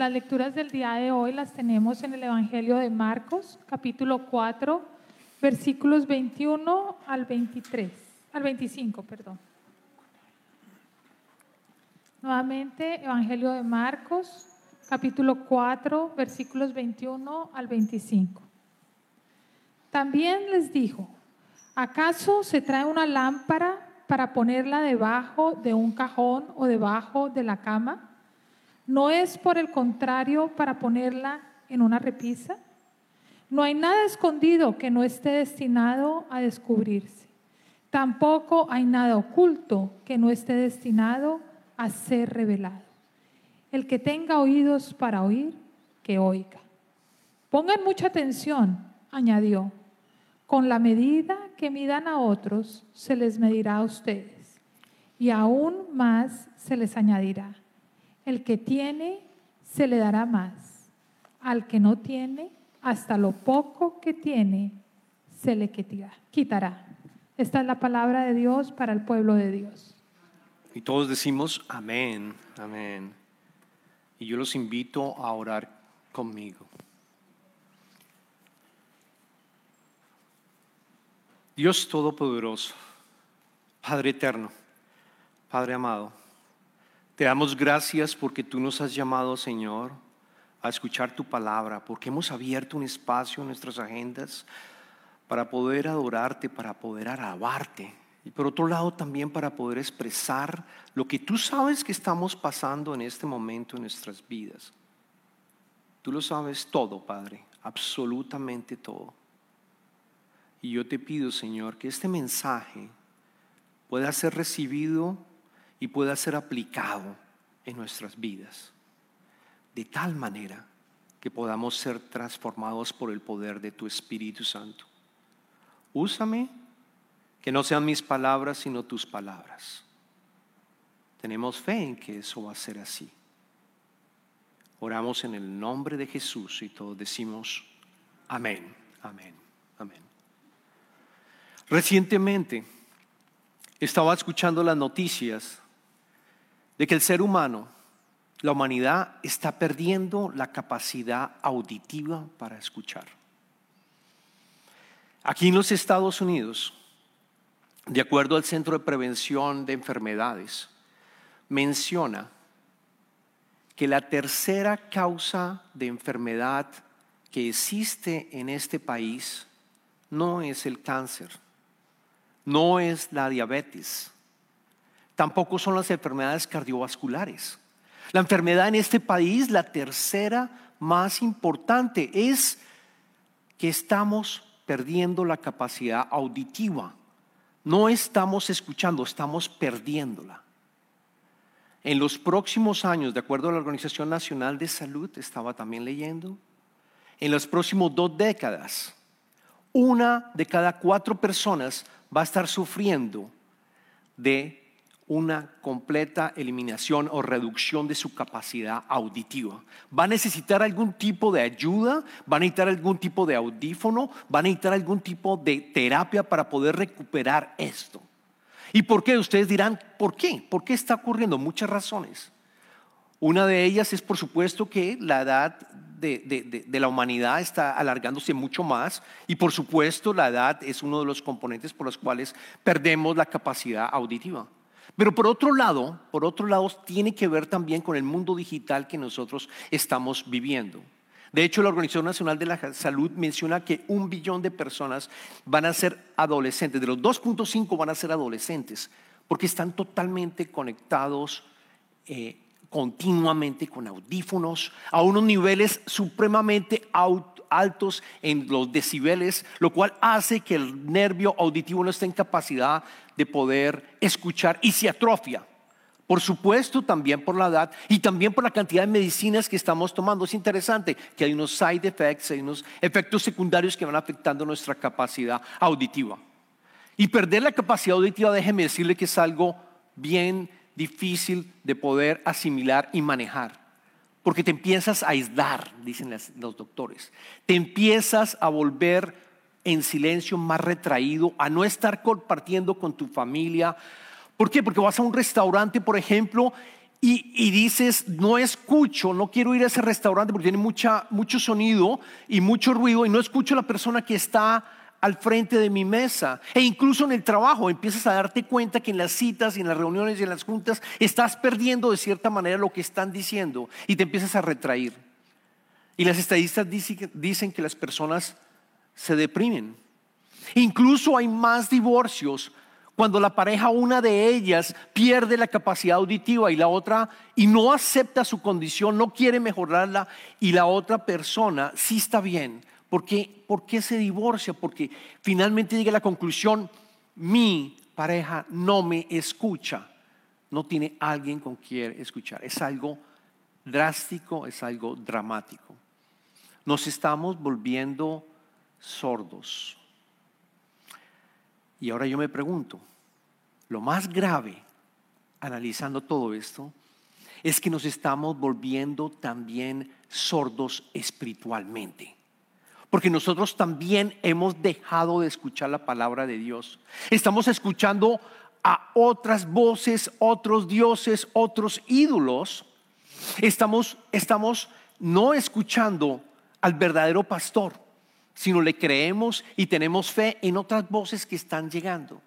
Las lecturas del día de hoy las tenemos en el Evangelio de Marcos, capítulo 4, versículos 21 al 23, al 25, perdón. Nuevamente, Evangelio de Marcos, capítulo 4, versículos 21 al 25. También les dijo, ¿acaso se trae una lámpara para ponerla debajo de un cajón o debajo de la cama? ¿No es por el contrario para ponerla en una repisa? No hay nada escondido que no esté destinado a descubrirse. Tampoco hay nada oculto que no esté destinado a ser revelado. El que tenga oídos para oír, que oiga. Pongan mucha atención, añadió. Con la medida que midan a otros, se les medirá a ustedes, y aún más se les añadirá. El que tiene, se le dará más. Al que no tiene, hasta lo poco que tiene, se le quitará. Esta es la palabra de Dios para el pueblo de Dios. Y todos decimos amén, amén. Y yo los invito a orar conmigo. Dios Todopoderoso, Padre Eterno, Padre amado, te damos gracias porque tú nos has llamado, Señor, a escuchar tu palabra, porque hemos abierto un espacio en nuestras agendas para poder adorarte, para poder alabarte. Y por otro lado también para poder expresar lo que tú sabes que estamos pasando en este momento en nuestras vidas. Tú lo sabes todo, Padre, absolutamente todo. Y yo te pido, Señor, que este mensaje pueda ser recibido y pueda ser aplicado en nuestras vidas, de tal manera que podamos ser transformados por el poder de tu Espíritu Santo. Úsame, que no sean mis palabras, sino tus palabras. Tenemos fe en que eso va a ser así. Oramos en el nombre de Jesús y todos decimos amén, amén, amén. Recientemente estaba escuchando las noticias de que el ser humano, la humanidad, está perdiendo la capacidad auditiva para escuchar. Aquí en los Estados Unidos, de acuerdo al Centro de Prevención de Enfermedades, menciona que la tercera causa de enfermedad que existe en este país no es el cáncer, no es la diabetes, tampoco son las enfermedades cardiovasculares. La enfermedad en este país, la tercera más importante, es que estamos perdiendo la capacidad auditiva. No estamos escuchando, estamos perdiéndola. En los próximos años, de acuerdo a la Organización Nacional de Salud, estaba también leyendo, en las próximas dos décadas, una de cada cuatro personas va a estar sufriendo de una completa eliminación o reducción de su capacidad auditiva. Va a necesitar algún tipo de ayuda, va a necesitar algún tipo de audífono, va a necesitar algún tipo de terapia para poder recuperar esto. ¿Y por qué? Ustedes dirán, ¿por qué? ¿Por qué está ocurriendo? Muchas razones. Una de ellas es, por supuesto, que la edad de, de, la humanidad está alargándose mucho más y, por supuesto, la edad es uno de los componentes por los cuales perdemos la capacidad auditiva. Pero por otro lado, por otro lado, tiene que ver también con el mundo digital que nosotros estamos viviendo. De hecho, la Organización Nacional de la Salud menciona que un billón de personas van a ser adolescentes, de los 2.5 van a ser adolescentes, porque están totalmente conectados eh, continuamente con audífonos a unos niveles supremamente altos en los decibeles, lo cual hace que el nervio auditivo no esté en capacidad de poder escuchar y se atrofia. Por supuesto, también por la edad y también por la cantidad de medicinas que estamos tomando. Es interesante que hay unos side effects, hay unos efectos secundarios que van afectando nuestra capacidad auditiva. Y perder la capacidad auditiva, déjeme decirle que es algo bien difícil de poder asimilar y manejar. Porque te empiezas a aislar, dicen los doctores. Te empiezas a volver en silencio, más retraído, a no estar compartiendo con tu familia. ¿Por qué? Porque vas a un restaurante, por ejemplo, y, y dices, no escucho, no quiero ir a ese restaurante porque tiene mucha, mucho sonido y mucho ruido y no escucho a la persona que está al frente de mi mesa. E incluso en el trabajo empiezas a darte cuenta que en las citas y en las reuniones y en las juntas estás perdiendo de cierta manera lo que están diciendo y te empiezas a retraer. Y las estadistas dicen que las personas se deprimen. Incluso hay más divorcios cuando la pareja, una de ellas, pierde la capacidad auditiva y la otra, y no acepta su condición, no quiere mejorarla, y la otra persona sí está bien. ¿Por qué, ¿Por qué se divorcia? Porque finalmente llega a la conclusión, mi pareja no me escucha, no tiene alguien con quien escuchar. Es algo drástico, es algo dramático. Nos estamos volviendo sordos. Y ahora yo me pregunto, lo más grave, analizando todo esto, es que nos estamos volviendo también sordos espiritualmente. Porque nosotros también hemos dejado de escuchar la palabra de Dios. Estamos escuchando a otras voces, otros dioses, otros ídolos. Estamos, estamos no escuchando al verdadero pastor, sino le creemos y tenemos fe en otras voces que están llegando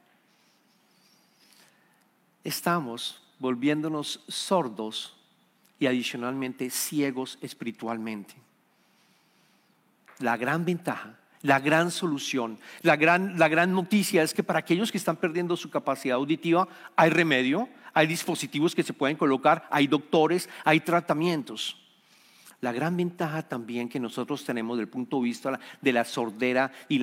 estamos volviéndonos sordos y adicionalmente ciegos espiritualmente. La gran ventaja, la gran solución, la gran, la gran noticia es que para aquellos que están perdiendo su capacidad auditiva hay remedio, hay dispositivos que se pueden colocar, hay doctores, hay tratamientos. La gran ventaja también que nosotros tenemos desde el punto de vista de la sordera y,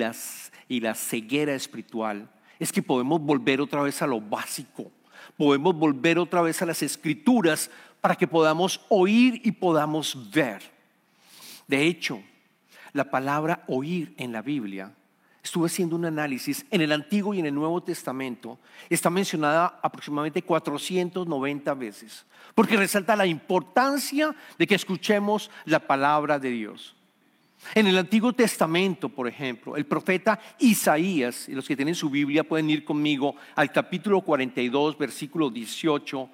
y la ceguera espiritual es que podemos volver otra vez a lo básico podemos volver otra vez a las escrituras para que podamos oír y podamos ver. De hecho, la palabra oír en la Biblia, estuve haciendo un análisis, en el Antiguo y en el Nuevo Testamento está mencionada aproximadamente 490 veces, porque resalta la importancia de que escuchemos la palabra de Dios. En el Antiguo Testamento, por ejemplo, el profeta Isaías, y los que tienen su Biblia pueden ir conmigo al capítulo 42, versículo 18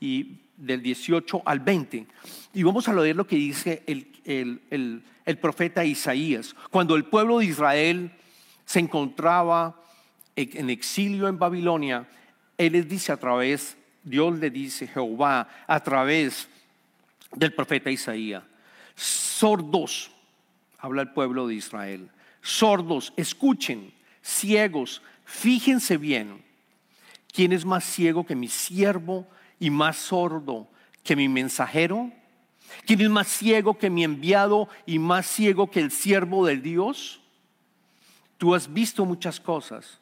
y del 18 al 20. Y vamos a leer lo que dice el, el profeta Isaías. Cuando el pueblo de Israel se encontraba en exilio en Babilonia, él les dice a través, Dios le dice, Jehová, a través del profeta Isaías, sordos habla el pueblo de Israel. Sordos, escuchen, ciegos, fíjense bien. ¿Quién es más ciego que mi siervo y más sordo que mi mensajero? ¿Quién es más ciego que mi enviado y más ciego que el siervo del Dios? Tú has visto muchas cosas,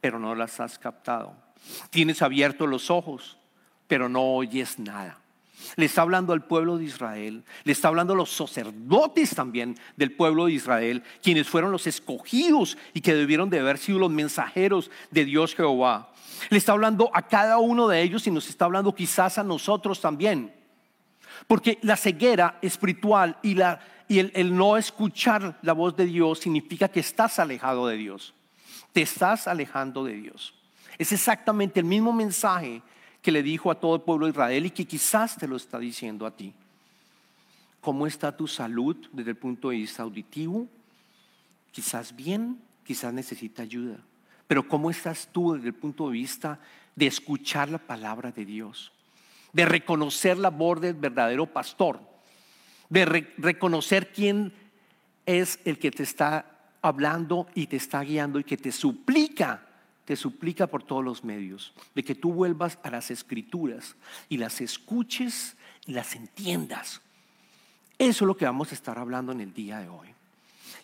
pero no las has captado. Tienes abiertos los ojos, pero no oyes nada. Le está hablando al pueblo de Israel, le está hablando a los sacerdotes también del pueblo de Israel, quienes fueron los escogidos y que debieron de haber sido los mensajeros de Dios Jehová. Le está hablando a cada uno de ellos y nos está hablando quizás a nosotros también. Porque la ceguera espiritual y, la, y el, el no escuchar la voz de Dios significa que estás alejado de Dios. Te estás alejando de Dios. Es exactamente el mismo mensaje que le dijo a todo el pueblo de Israel y que quizás te lo está diciendo a ti. ¿Cómo está tu salud desde el punto de vista auditivo? Quizás bien, quizás necesita ayuda. Pero ¿cómo estás tú desde el punto de vista de escuchar la palabra de Dios? De reconocer la voz del verdadero pastor. De reconocer quién es el que te está hablando y te está guiando y que te suplica te suplica por todos los medios de que tú vuelvas a las escrituras y las escuches y las entiendas. Eso es lo que vamos a estar hablando en el día de hoy.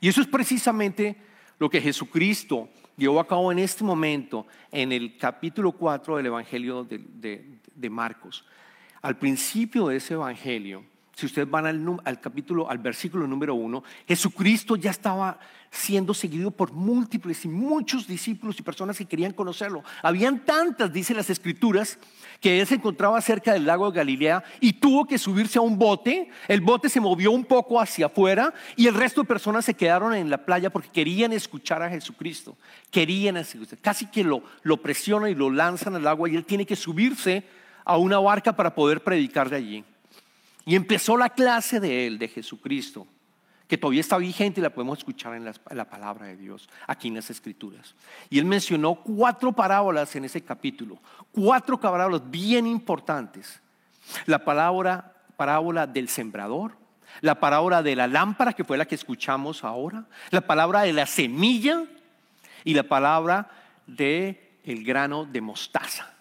Y eso es precisamente lo que Jesucristo llevó a cabo en este momento en el capítulo 4 del Evangelio de, Marcos. Al principio de ese Evangelio, si ustedes van al, al, capítulo, al versículo número 1, Jesucristo ya estaba siendo seguido por múltiples y muchos discípulos y personas que querían conocerlo. Habían tantas, dice las escrituras, que él se encontraba cerca del lago de Galilea y tuvo que subirse a un bote. El bote se movió un poco hacia afuera y el resto de personas se quedaron en la playa porque querían escuchar a Jesucristo. Querían escuchar. Casi que lo, lo presionan y lo lanzan al agua y él tiene que subirse a una barca para poder predicar de allí. Y empezó la clase de él, de Jesucristo, que todavía está vigente y la podemos escuchar en la, palabra de Dios, aquí en las Escrituras. Y él mencionó cuatro parábolas en ese capítulo, cuatro parábolas bien importantes. La palabra, parábola del sembrador, la parábola de la lámpara, que fue la que escuchamos ahora, la palabra de la semilla y la palabra de el grano de mostaza.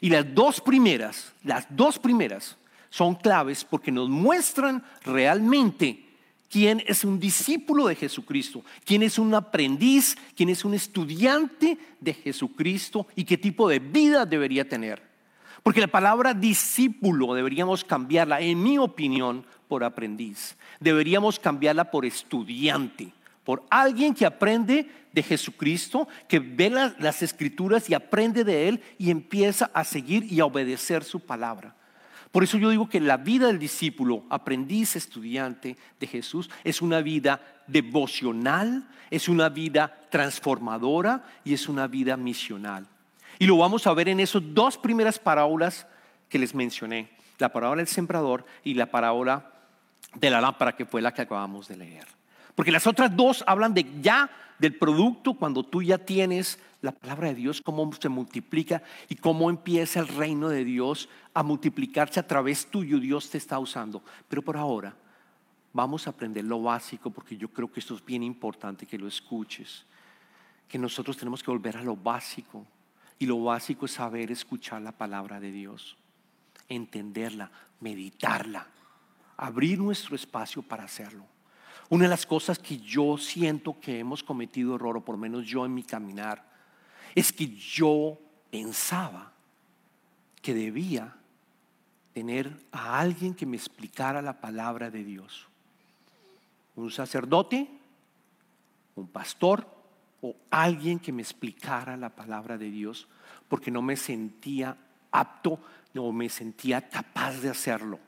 Y las dos primeras, las dos primeras son claves porque nos muestran realmente quién es un discípulo de Jesucristo, quién es un aprendiz, quién es un estudiante de Jesucristo y qué tipo de vida debería tener. Porque la palabra discípulo deberíamos cambiarla, en mi opinión, por aprendiz. Deberíamos cambiarla por estudiante, por alguien que aprende de Jesucristo, que ve las, escrituras y aprende de Él y empieza a seguir y a obedecer su palabra. Por eso yo digo que la vida del discípulo, aprendiz, estudiante de Jesús, es una vida devocional, es una vida transformadora y es una vida misional. Y lo vamos a ver en esas dos primeras parábolas que les mencioné, la parábola del sembrador y la parábola de la lámpara que fue la que acabamos de leer. Porque las otras dos hablan de ya del producto cuando tú ya tienes la palabra de Dios, cómo se multiplica y cómo empieza el reino de Dios a multiplicarse a través tuyo. Dios te está usando. Pero por ahora vamos a aprender lo básico porque yo creo que esto es bien importante que lo escuches. Que nosotros tenemos que volver a lo básico. Y lo básico es saber escuchar la palabra de Dios, entenderla, meditarla, abrir nuestro espacio para hacerlo. Una de las cosas que yo siento que hemos cometido error, o por lo menos yo en mi caminar, es que yo pensaba que debía tener a alguien que me explicara la palabra de Dios. Un sacerdote, un pastor o alguien que me explicara la palabra de Dios, porque no me sentía apto, no me sentía capaz de hacerlo.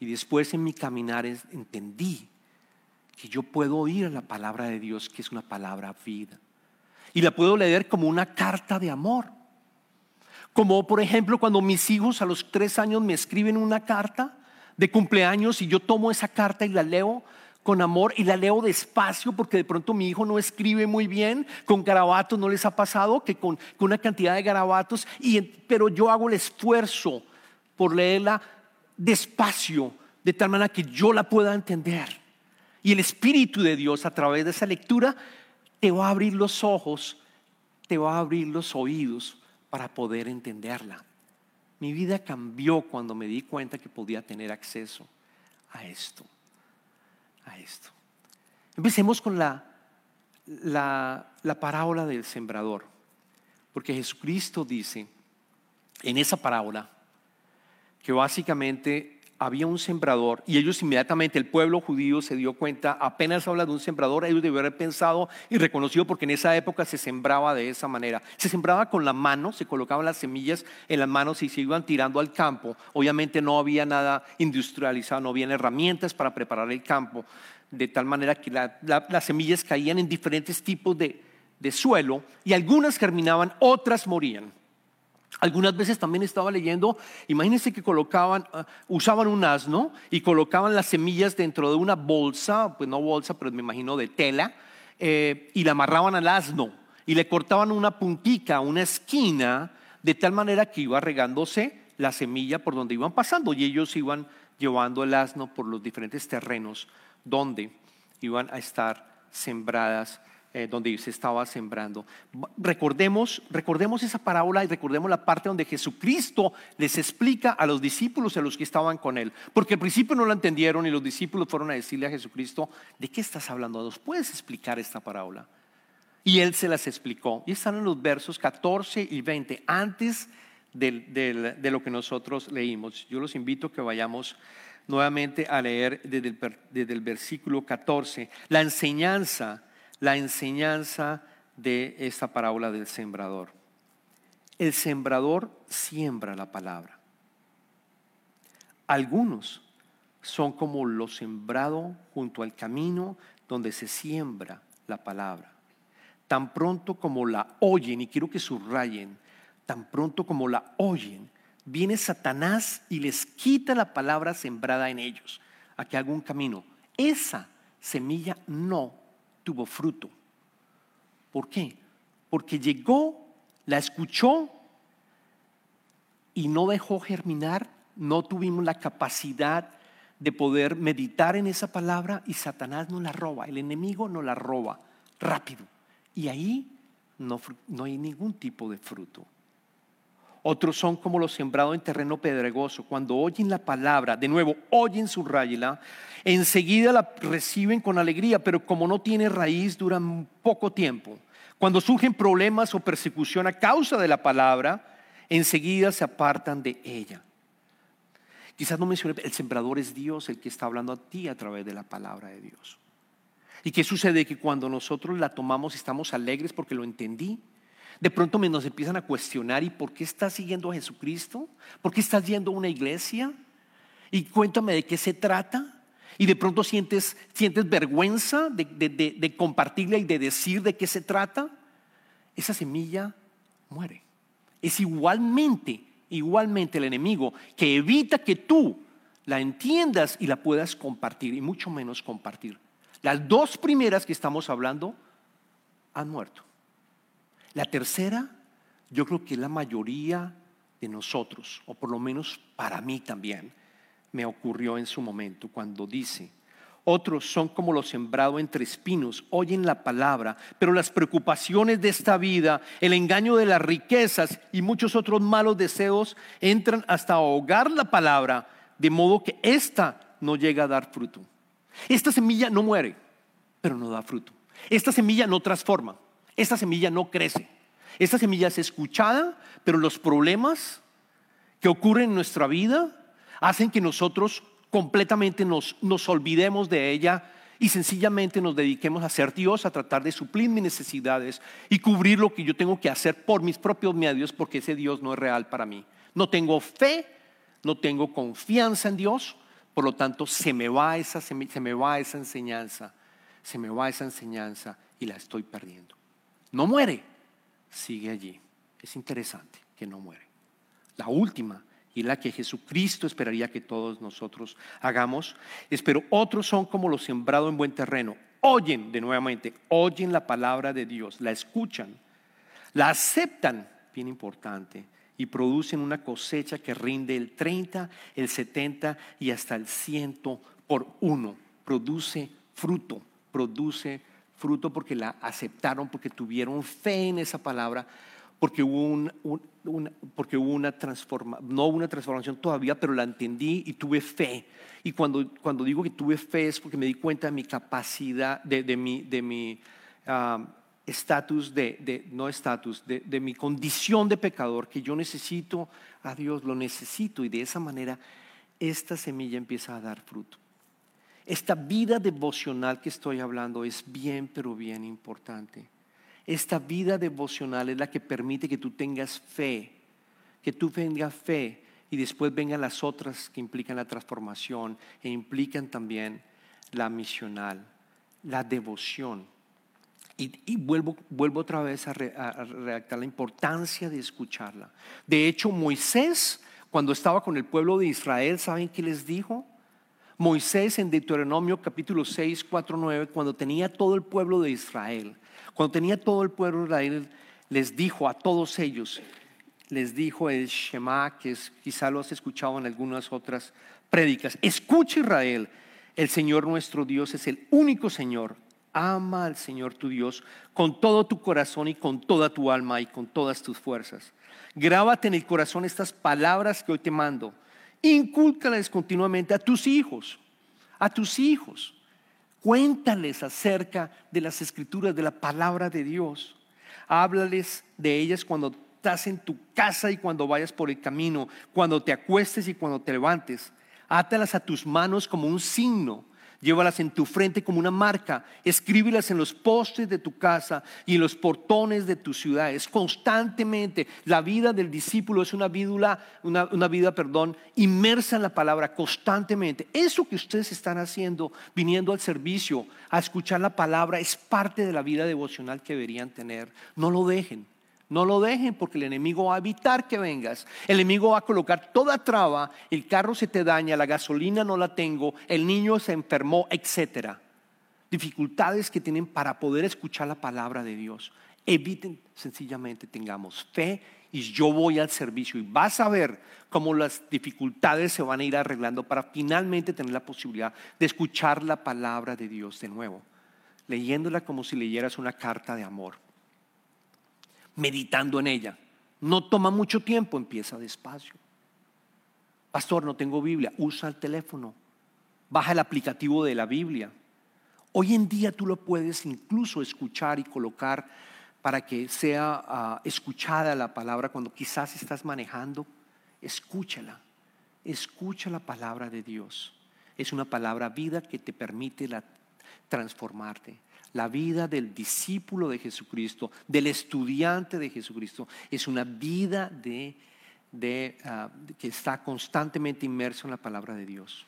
Y después en mi caminar entendí que yo puedo oír la palabra de Dios, que es una palabra vida. Y la puedo leer como una carta de amor. Como por ejemplo cuando mis hijos a los tres años me escriben una carta de cumpleaños y yo tomo esa carta y la leo con amor y la leo despacio porque de pronto mi hijo no escribe muy bien, con garabatos no les ha pasado que con, una cantidad de garabatos, y, pero yo hago el esfuerzo por leerla despacio, de tal manera que yo la pueda entender. Y el Espíritu de Dios a través de esa lectura te va a abrir los ojos, te va a abrir los oídos para poder entenderla. Mi vida cambió cuando me di cuenta que podía tener acceso a esto, a esto. Empecemos con la, la, la parábola del sembrador, porque Jesucristo dice en esa parábola, que básicamente había un sembrador y ellos inmediatamente, el pueblo judío se dio cuenta, apenas habla de un sembrador, ellos debieron haber pensado y reconocido porque en esa época se sembraba de esa manera. Se sembraba con la mano, se colocaban las semillas en las manos y se iban tirando al campo. Obviamente no había nada industrializado, no habían herramientas para preparar el campo, de tal manera que las semillas caían en diferentes tipos de, de suelo y algunas germinaban, otras morían. Algunas veces también estaba leyendo, imagínense que colocaban, ah, usaban un asno y colocaban las semillas dentro de una bolsa, pues no bolsa, pero me imagino de tela, eh, y la amarraban al asno y le cortaban una puntica, una esquina, de tal manera que iba regándose la semilla por donde iban pasando y ellos iban llevando el asno por los diferentes terrenos donde iban a estar sembradas eh, donde se estaba sembrando. Recordemos, recordemos esa parábola y recordemos la parte donde Jesucristo les explica a los discípulos, a los que estaban con él, porque al principio no lo entendieron y los discípulos fueron a decirle a Jesucristo, ¿de qué estás hablando? ¿Nos puedes explicar esta parábola? Y él se las explicó. Y están en los versos 14 y 20, antes de lo que nosotros leímos. Yo los invito a que vayamos nuevamente a leer desde el, desde el versículo 14, la enseñanza la enseñanza de esta parábola del sembrador. El sembrador siembra la palabra. Algunos son como lo sembrado junto al camino donde se siembra la palabra. Tan pronto como la oyen, y quiero que subrayen, tan pronto como la oyen, viene Satanás y les quita la palabra sembrada en ellos, a que haga un camino. Esa semilla no tuvo fruto. ¿Por qué? Porque llegó, la escuchó y no dejó germinar, no tuvimos la capacidad de poder meditar en esa palabra y Satanás no la roba, el enemigo no la roba rápido. Y ahí no, no hay ningún tipo de fruto. Otros son como los sembrados en terreno pedregoso. Cuando oyen la palabra, de nuevo, oyen su raíz, enseguida la reciben con alegría, pero como no tiene raíz, duran poco tiempo. Cuando surgen problemas o persecución a causa de la palabra, enseguida se apartan de ella. Quizás no mencione, el sembrador es Dios el que está hablando a ti a través de la palabra de Dios. ¿Y qué sucede? Que cuando nosotros la tomamos estamos alegres porque lo entendí, de pronto nos empiezan a cuestionar, ¿y por qué estás siguiendo a Jesucristo? ¿Por qué estás yendo a una iglesia? Y cuéntame de qué se trata. Y de pronto sientes, sientes vergüenza de, de compartirla y de decir de qué se trata. Esa semilla muere. Es igualmente, igualmente el enemigo que evita que tú la entiendas y la puedas compartir, y mucho menos compartir. Las dos primeras que estamos hablando han muerto. La tercera, yo creo que la mayoría de nosotros, o por lo menos para mí también, me ocurrió en su momento cuando dice, otros son como los sembrados entre espinos, oyen la palabra, pero las preocupaciones de esta vida, el engaño de las riquezas y muchos otros malos deseos entran hasta ahogar la palabra, de modo que ésta no llega a dar fruto. Esta semilla no muere, pero no da fruto. Esta semilla no transforma. Esta semilla no crece. Esta semilla es escuchada, pero los problemas que ocurren en nuestra vida hacen que nosotros completamente nos, nos olvidemos de ella y sencillamente nos dediquemos a ser Dios, a tratar de suplir mis necesidades y cubrir lo que yo tengo que hacer por mis propios medios, porque ese Dios no es real para mí. No tengo fe, no tengo confianza en Dios, por lo tanto se me va esa, se me va esa enseñanza, se me va esa enseñanza y la estoy perdiendo. No muere, sigue allí. Es interesante que no muere. La última y la que Jesucristo esperaría que todos nosotros hagamos es, pero otros son como los sembrados en buen terreno. Oyen de nuevamente, oyen la palabra de Dios, la escuchan, la aceptan, bien importante, y producen una cosecha que rinde el 30, el 70 y hasta el 100 por uno. Produce fruto, produce fruto porque la aceptaron, porque tuvieron fe en esa palabra, porque hubo, porque hubo una transformación, no una transformación todavía, pero la entendí y tuve fe. Y cuando, cuando digo que tuve fe es porque me di cuenta de mi capacidad, de, mi, de mi ah, estatus, de, no estatus, de mi condición de pecador, que yo necesito a Dios, lo necesito y de esa manera esta semilla empieza a dar fruto. Esta vida devocional que estoy hablando es bien, pero bien importante. Esta vida devocional es la que permite que tú tengas fe, que tú tengas fe y después vengan las otras que implican la transformación e implican también la misional, la devoción. Y, vuelvo, vuelvo otra vez a, a redactar la importancia de escucharla. De hecho, Moisés, cuando estaba con el pueblo de Israel, ¿saben qué les dijo? Moisés en Deuteronomio capítulo 6, 4, 9, cuando tenía todo el pueblo de Israel, cuando tenía todo el pueblo de Israel, les dijo a todos ellos, les dijo el Shema, que es, quizá lo has escuchado en algunas otras prédicas, escucha Israel, el Señor nuestro Dios es el único Señor, ama al Señor tu Dios con todo tu corazón y con toda tu alma y con todas tus fuerzas. Grábate en el corazón estas palabras que hoy te mando Incúlcales continuamente a tus hijos, a tus hijos. Cuéntales acerca de las escrituras, de la palabra de Dios. Háblales de ellas cuando estás en tu casa y cuando vayas por el camino, cuando te acuestes y cuando te levantes. Átalas a tus manos como un signo Llévalas en tu frente como una marca. Escríbelas en los postes de tu casa y en los portones de tus ciudades. Constantemente. La vida del discípulo es una vida, una, una vida, perdón, inmersa en la palabra constantemente. Eso que ustedes están haciendo, viniendo al servicio, a escuchar la palabra, es parte de la vida devocional que deberían tener. No lo dejen. No lo dejen porque el enemigo va a evitar que vengas. El enemigo va a colocar toda traba, el carro se te daña, la gasolina no la tengo, el niño se enfermó, etcétera. Dificultades que tienen para poder escuchar la palabra de Dios. Eviten sencillamente tengamos fe y yo voy al servicio y vas a ver cómo las dificultades se van a ir arreglando para finalmente tener la posibilidad de escuchar la palabra de Dios de nuevo, leyéndola como si leyeras una carta de amor meditando en ella. No toma mucho tiempo, empieza despacio. Pastor, no tengo Biblia, usa el teléfono, baja el aplicativo de la Biblia. Hoy en día tú lo puedes incluso escuchar y colocar para que sea ah, escuchada la palabra cuando quizás estás manejando. Escúchala, escucha la palabra de Dios. Es una palabra vida que te permite transformarte. La vida del discípulo de Jesucristo, del estudiante de Jesucristo, es una vida de, ah, que está constantemente inmerso en la palabra de Dios.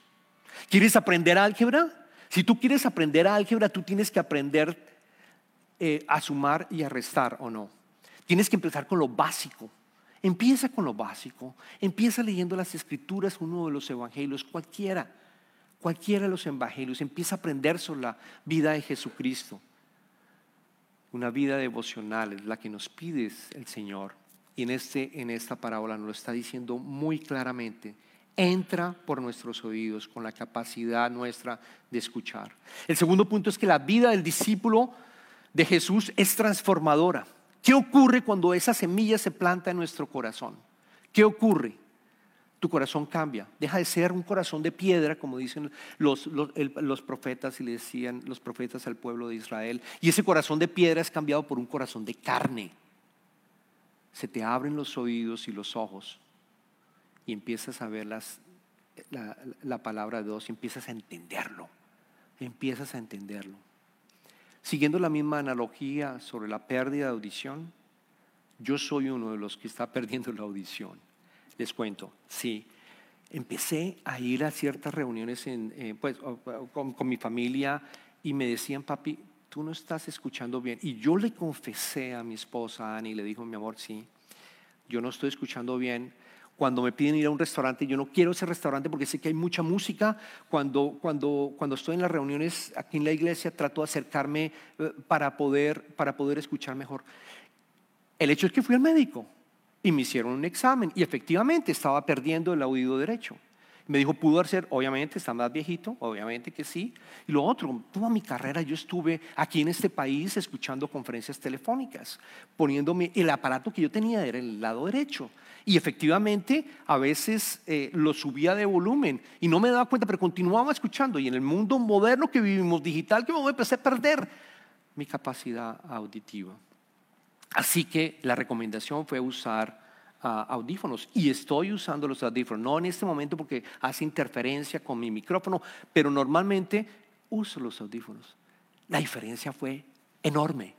¿Quieres aprender álgebra? Si tú quieres aprender álgebra, tú tienes que aprender eh, a sumar y a restar o no. Tienes que empezar con lo básico. Empieza con lo básico. Empieza leyendo las escrituras, uno de los evangelios, cualquiera cualquiera de los evangelios, empieza a aprender sobre la vida de Jesucristo. Una vida devocional es la que nos pide el Señor. Y en, este, en esta parábola nos lo está diciendo muy claramente. Entra por nuestros oídos con la capacidad nuestra de escuchar. El segundo punto es que la vida del discípulo de Jesús es transformadora. ¿Qué ocurre cuando esa semilla se planta en nuestro corazón? ¿Qué ocurre? Tu corazón cambia. Deja de ser un corazón de piedra, como dicen los, los, profetas y le decían los profetas al pueblo de Israel. Y ese corazón de piedra es cambiado por un corazón de carne. Se te abren los oídos y los ojos y empiezas a ver la, la palabra de Dios y empiezas a entenderlo. Empiezas a entenderlo. Siguiendo la misma analogía sobre la pérdida de audición, yo soy uno de los que está perdiendo la audición les cuento, sí. Empecé a ir a ciertas reuniones en, eh, pues, con, mi familia y me decían, papi, tú no estás escuchando bien. Y yo le confesé a mi esposa, Ani, y le dijo, mi amor, sí, yo no estoy escuchando bien. Cuando me piden ir a un restaurante, yo no quiero ese restaurante porque sé que hay mucha música. Cuando, cuando, cuando estoy en las reuniones aquí en la iglesia, trato de acercarme eh, para poder, para poder escuchar mejor. El hecho es que fui al médico y me hicieron un examen y efectivamente estaba perdiendo el oído derecho. Me dijo, pudo ser, obviamente, está más viejito, obviamente que sí. Y lo otro, toda mi carrera yo estuve aquí en este país escuchando conferencias telefónicas, poniéndome el aparato que yo tenía era el lado derecho. Y efectivamente, a veces eh, lo subía de volumen y no me daba cuenta, pero continuaba escuchando. Y en el mundo moderno que vivimos, digital, que me empecé a perder mi capacidad auditiva. Así que la recomendación fue usar ah, audífonos y estoy usando los audífonos, no en este momento porque hace interferencia con mi micrófono, pero normalmente uso los audífonos. La diferencia fue enorme,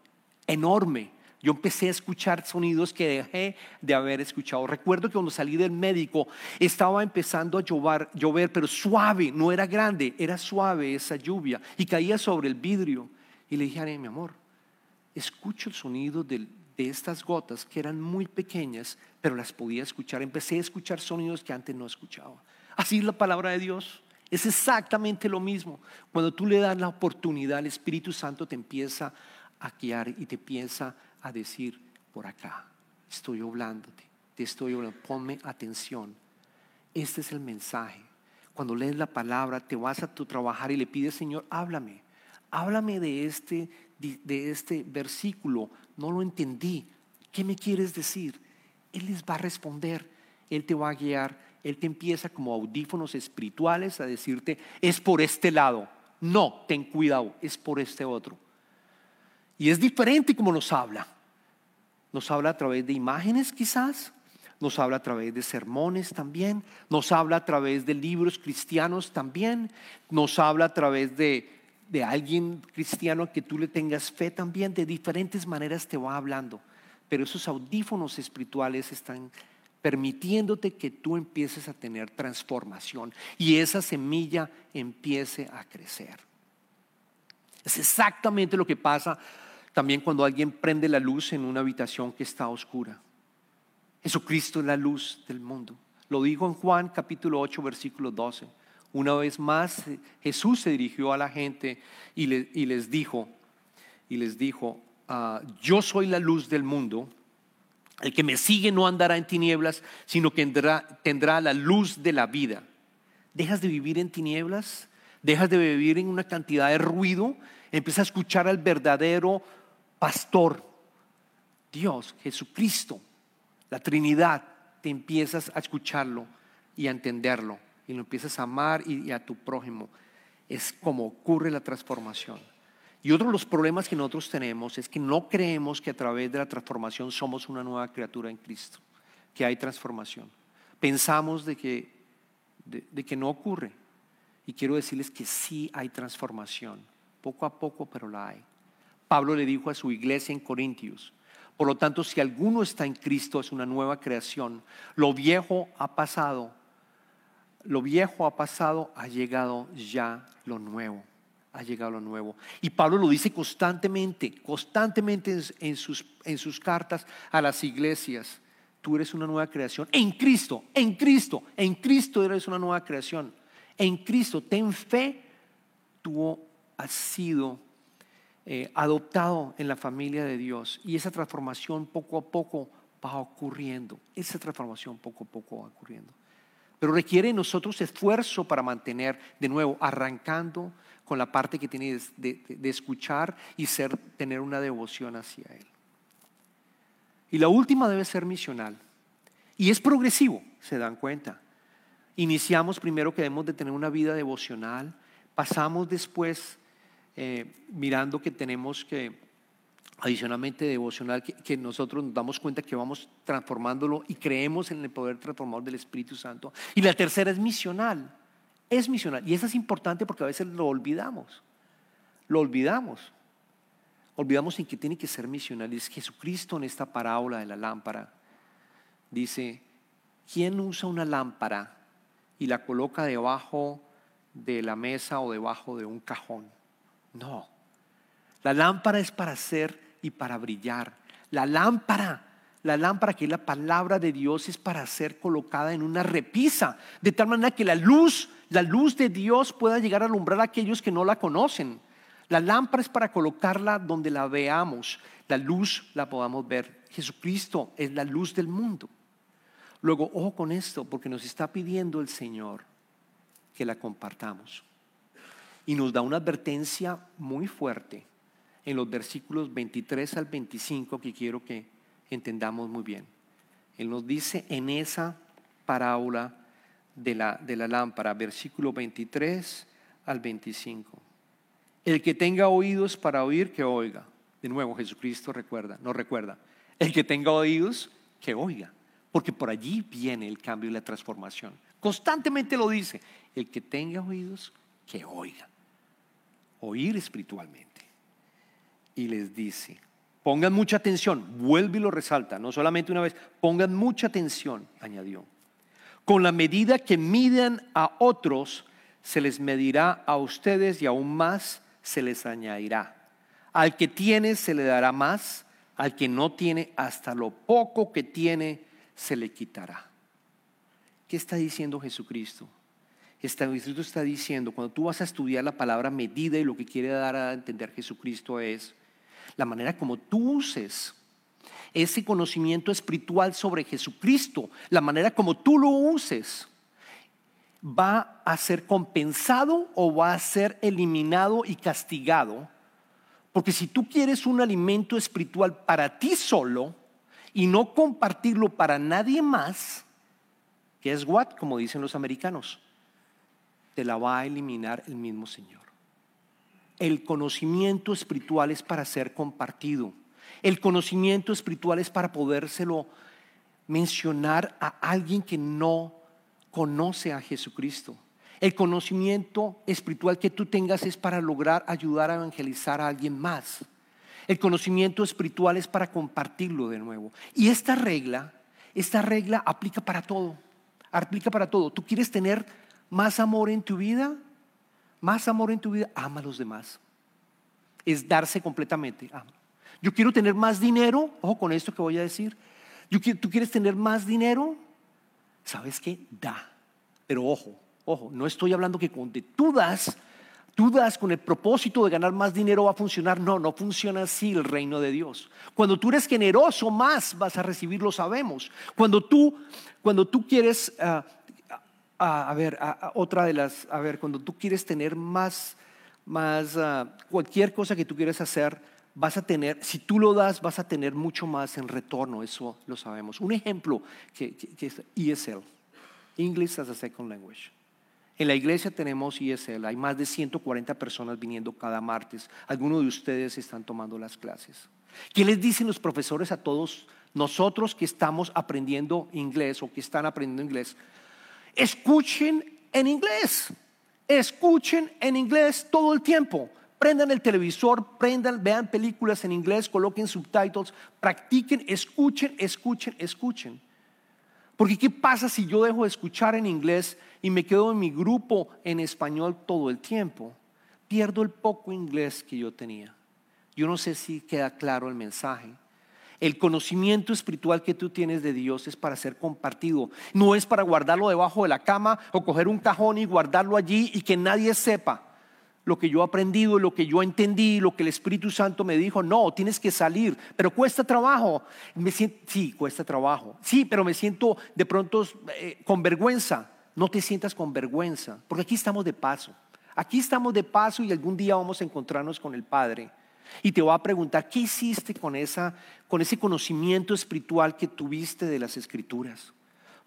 enorme. Yo empecé a escuchar sonidos que dejé de haber escuchado. Recuerdo que cuando salí del médico estaba empezando a llover, llover, pero suave, no era grande, era suave esa lluvia y caía sobre el vidrio. Y le dije mi amor, escucho el sonido de estas gotas que eran muy pequeñas, pero las podía escuchar. Empecé a escuchar sonidos que antes no escuchaba. Así es la palabra de Dios. Es exactamente lo mismo. Cuando tú le das la oportunidad, el Espíritu Santo te empieza a guiar y te empieza a decir, por acá, estoy hablándote, te estoy hablando, ponme atención. Este es el mensaje. Cuando lees la palabra, te vas a tu trabajar y le pides, Señor, háblame. Háblame de este de este versículo, no lo entendí. ¿Qué me quieres decir? Él les va a responder, Él te va a guiar, Él te empieza como audífonos espirituales a decirte, es por este lado. No, ten cuidado, es por este otro. Y es diferente como nos habla. Nos habla a través de imágenes quizás, nos habla a través de sermones también, nos habla a través de libros cristianos también, nos habla a través de de alguien cristiano que tú le tengas fe también, de diferentes maneras te va hablando. Pero esos audífonos espirituales están permitiéndote que tú empieces a tener transformación y esa semilla empiece a crecer. Es exactamente lo que pasa también cuando alguien prende la luz en una habitación que está oscura. Jesucristo es la luz del mundo. Lo dijo en Juan capítulo 8, versículo 12. Una vez más Jesús se dirigió a la gente y, les dijo, y les dijo, ah, yo soy la luz del mundo. El que me sigue no andará en tinieblas, sino que tendrá, tendrá la luz de la vida. ¿Dejas de vivir en tinieblas? ¿Dejas de vivir en una cantidad de ruido? Empieza a escuchar al verdadero pastor, Dios, Jesucristo, la Trinidad, te empiezas a escucharlo y a entenderlo y lo empiezas a amar y, a tu prójimo. Es como ocurre la transformación. Y otro de los problemas que nosotros tenemos es que no creemos que a través de la transformación somos una nueva criatura en Cristo, que hay transformación. Pensamos de que, de que no ocurre. Y quiero decirles que sí hay transformación, poco a poco, pero la hay. Pablo le dijo a su iglesia en Corintios, por lo tanto, si alguno está en Cristo, es una nueva creación. Lo viejo ha pasado, lo viejo ha pasado, ha llegado ya lo nuevo, ha llegado lo nuevo. Y Pablo lo dice constantemente, constantemente en, sus, cartas a las iglesias. Tú eres una nueva creación en Cristo, en Cristo, en Cristo eres una nueva creación. En Cristo, ten fe, tú has sido eh, adoptado en la familia de Dios y esa transformación poco a poco va ocurriendo. Esa transformación poco a poco va ocurriendo. Pero requiere nosotros esfuerzo para mantener, de nuevo, arrancando con la parte que tiene de, escuchar y ser, tener una devoción hacia Él. Y la última debe ser misional. Y es progresivo, se dan cuenta. Iniciamos primero que debemos de tener una vida devocional, pasamos después eh, mirando que tenemos que, adicionalmente devocional, que, nosotros nos damos cuenta que vamos transformándolo y creemos en el poder transformador del Espíritu Santo. Y la tercera es misional, es misional. Y esa es importante porque a veces lo olvidamos, lo olvidamos. Olvidamos en que tiene que ser misional. Y es Jesucristo en esta parábola de la lámpara. Dice, ¿quién usa una lámpara y la coloca debajo de la mesa o debajo de un cajón? No. La lámpara es para ser y para brillar. La lámpara, la lámpara que es la palabra de Dios es para ser colocada en una repisa, de tal manera que la luz, la luz de Dios pueda llegar a alumbrar a aquellos que no la conocen. La lámpara es para colocarla donde la veamos, la luz la podamos ver. Jesucristo es la luz del mundo. Luego, ojo con esto, porque nos está pidiendo el Señor que la compartamos y nos da una advertencia muy fuerte en los versículos 23 al 25 que quiero que entendamos muy bien. Él nos dice en esa parábola de la, de la lámpara, versículo 23 al 25. El que tenga oídos para oír, que oiga. De nuevo, Jesucristo recuerda, no recuerda. El que tenga oídos, que oiga. Porque por allí viene el cambio y la transformación. Constantemente lo dice. El que tenga oídos, que oiga oír espiritualmente. Y les dice, pongan mucha atención, vuelve y lo resalta, no solamente una vez, pongan mucha atención, añadió. Con la medida que miden a otros, se les medirá a ustedes y aún más se les añadirá. Al que tiene se le dará más, al que no tiene, hasta lo poco que tiene se le quitará. ¿Qué está diciendo Jesucristo? Escrito está diciendo, cuando tú vas a estudiar la palabra medida y lo que quiere dar a entender Jesucristo es la manera como tú uses ese conocimiento espiritual sobre Jesucristo, la manera como tú lo uses, va a ser compensado o va a ser eliminado y castigado. Porque si tú quieres un alimento espiritual para ti solo y no compartirlo para nadie más, que es what, como dicen los americanos, te la va a eliminar el mismo Señor. El conocimiento espiritual es para ser compartido. El conocimiento espiritual es para podérselo mencionar a alguien que no conoce a Jesucristo. El conocimiento espiritual que tú tengas es para lograr ayudar a evangelizar a alguien más. El conocimiento espiritual es para compartirlo de nuevo. Y esta regla, esta regla aplica para todo. Aplica para todo. Tú quieres tener más amor en tu vida, más amor en tu vida, ama a los demás. Es darse completamente. Yo quiero tener más dinero, ojo con esto que voy a decir. Yo ¿Tú quieres tener más dinero? ¿Sabes qué? Da. Pero ojo, ojo, no estoy hablando que cuando tú das, tú das con el propósito de ganar más dinero va a funcionar. No, no funciona así el reino de Dios. Cuando tú eres generoso, más vas a recibir, lo sabemos. Cuando tú, cuando tú quieres, ah, ah, a ver, ah, otra de las, a ver, cuando tú quieres tener más, más, cualquier cosa que tú quieres hacer, vas a tener, si tú lo das, vas a tener mucho más en retorno, eso lo sabemos. Un ejemplo que, es ESL, English as a Second Language. En la iglesia tenemos ESL, hay más de 140 personas viniendo cada martes. Algunos de ustedes están tomando las clases. ¿Qué les dicen los profesores a todos nosotros que estamos aprendiendo inglés o que están aprendiendo inglés? Escuchen en inglés. Escuchen en inglés todo el tiempo. Prendan el televisor, prendan, vean películas en inglés, coloquen subtitles, practiquen, escuchen, escuchen, escuchen. Porque ¿qué pasa si yo dejo de escuchar en inglés y me quedo en mi grupo en español todo el tiempo? Pierdo el poco inglés que yo tenía. Yo no sé si queda claro el mensaje. El conocimiento espiritual que tú tienes de Dios es para ser compartido. No es para guardarlo debajo de la cama o coger un cajón y guardarlo allí y que nadie sepa lo que yo he aprendido, lo que yo entendí, lo que el Espíritu Santo me dijo. No, tienes que salir, pero cuesta trabajo. Sí, cuesta trabajo. Sí, pero me siento de pronto eh, con vergüenza. No te sientas con vergüenza, porque aquí estamos de paso. Aquí estamos de paso y algún día vamos a encontrarnos con el Padre. Y te voy a preguntar, ¿qué hiciste con, esa, con ese conocimiento espiritual que tuviste de las Escrituras?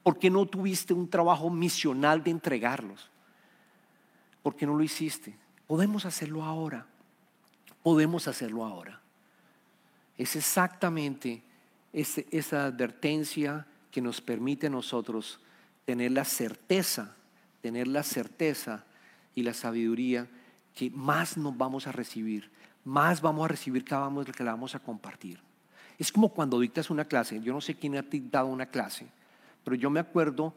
¿Por qué no tuviste un trabajo misional de entregarlos? ¿Por qué no lo hiciste? Podemos hacerlo ahora. Podemos hacerlo ahora. Es exactamente esa advertencia que nos permite a nosotros tener la certeza, tener la certeza y la sabiduría que más nos vamos a recibir, más vamos a recibir cada vez que la vamos a compartir. Es como cuando dictas una clase, yo no sé quién ha dictado una clase, pero yo me acuerdo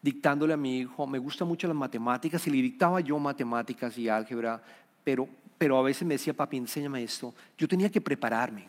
dictándole a mi hijo, me gusta mucho las matemáticas y le dictaba yo matemáticas y álgebra, pero, pero a veces me decía, papi, enséñame esto. Yo tenía que prepararme.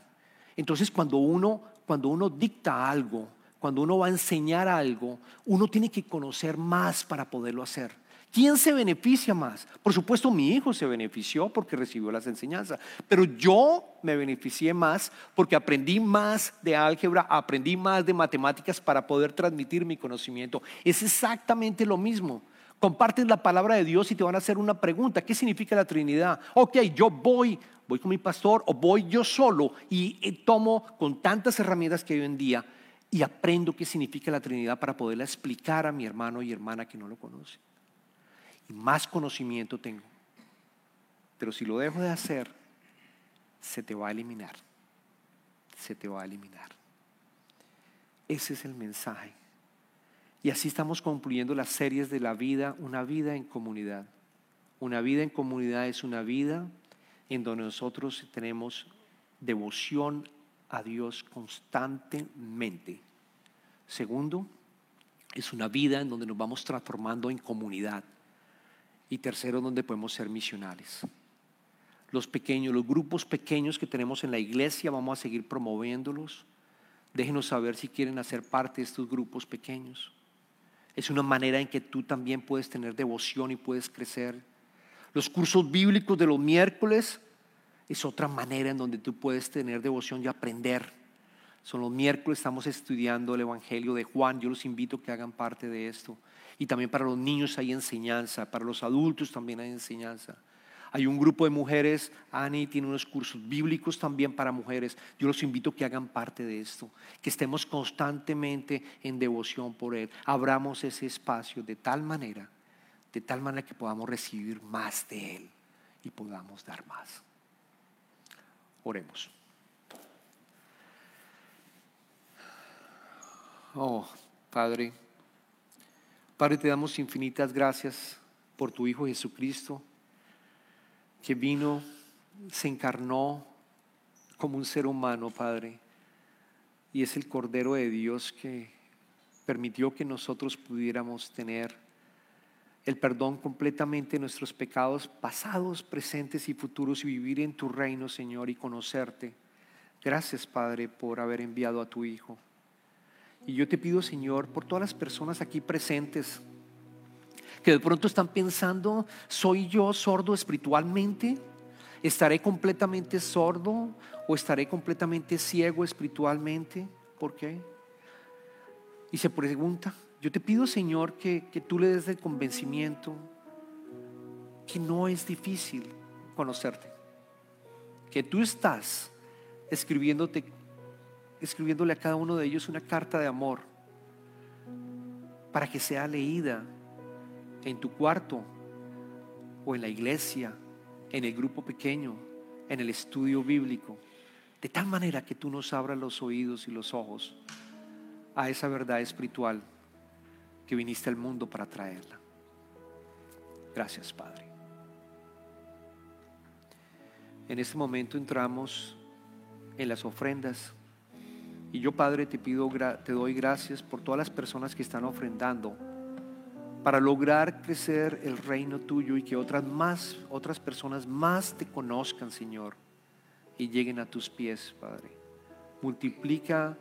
Entonces cuando uno, cuando uno dicta algo, cuando uno va a enseñar algo, uno tiene que conocer más para poderlo hacer. ¿Quién se beneficia más? Por supuesto, mi hijo se benefició porque recibió las enseñanzas, pero yo me beneficié más porque aprendí más de álgebra, aprendí más de matemáticas para poder transmitir mi conocimiento. Es exactamente lo mismo. Compartes la palabra de Dios y te van a hacer una pregunta. ¿Qué significa la Trinidad? Ok, yo voy, voy con mi pastor o voy yo solo y tomo con tantas herramientas que hoy en día y aprendo qué significa la Trinidad para poderla explicar a mi hermano y hermana que no lo conoce y más conocimiento tengo. Pero si lo dejo de hacer, se te va a eliminar. Se te va a eliminar. Ese es el mensaje. Y así estamos concluyendo las series de la vida, una vida en comunidad. Una vida en comunidad es una vida en donde nosotros tenemos devoción a Dios constantemente. Segundo, es una vida en donde nos vamos transformando en comunidad. Y tercero, donde podemos ser misionales. Los pequeños, los grupos pequeños que tenemos en la iglesia, vamos a seguir promoviéndolos. Déjenos saber si quieren hacer parte de estos grupos pequeños. Es una manera en que tú también puedes tener devoción y puedes crecer. Los cursos bíblicos de los miércoles es otra manera en donde tú puedes tener devoción y aprender. Son los miércoles, estamos estudiando el Evangelio de Juan. Yo los invito a que hagan parte de esto. Y también para los niños hay enseñanza, para los adultos también hay enseñanza. Hay un grupo de mujeres, Ani tiene unos cursos bíblicos también para mujeres. Yo los invito a que hagan parte de esto, que estemos constantemente en devoción por Él. Abramos ese espacio de tal manera, de tal manera que podamos recibir más de Él y podamos dar más. Oremos. Oh, Padre. Padre, te damos infinitas gracias por tu Hijo Jesucristo, que vino, se encarnó como un ser humano, Padre, y es el Cordero de Dios que permitió que nosotros pudiéramos tener el perdón completamente de nuestros pecados pasados, presentes y futuros y vivir en tu reino, Señor, y conocerte Gracias, Padre, por haber enviado a tu Hijo. Y yo te pido, Señor, por todas las personas aquí presentes que de pronto están pensando, ¿soy yo sordo espiritualmente? ¿Estaré completamente sordo o estaré completamente ciego espiritualmente? ¿Por qué? Y se pregunta, yo te pido, Señor, que, que tú le des el convencimiento que no es difícil conocerte, que tú estás escribiéndote, escribiéndole a cada uno de ellos una carta de amor para que sea leída en tu cuarto o en la iglesia, en el grupo pequeño, en el estudio bíblico, de tal manera que tú nos abras los oídos y los ojos a esa verdad espiritual que viniste al mundo para traerla. Gracias, Padre. En este momento entramos en las ofrendas. Y yo, Padre, te pido, te doy gracias por todas las personas que están ofrendando para lograr crecer el reino tuyo y que otras más, otras personas más te conozcan, Señor, y lleguen a tus pies, Padre. Multiplica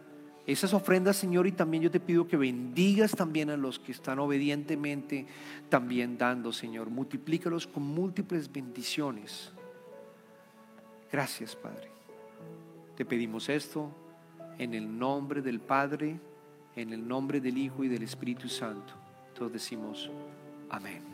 esas ofrendas, Señor, y también yo te pido que bendigas también a los que están obedientemente también dando, Señor. Multiplícalos con múltiples bendiciones. Gracias, Padre. Te pedimos esto en el nombre del Padre, en el nombre del Hijo y del Espíritu Santo. Todos decimos amén.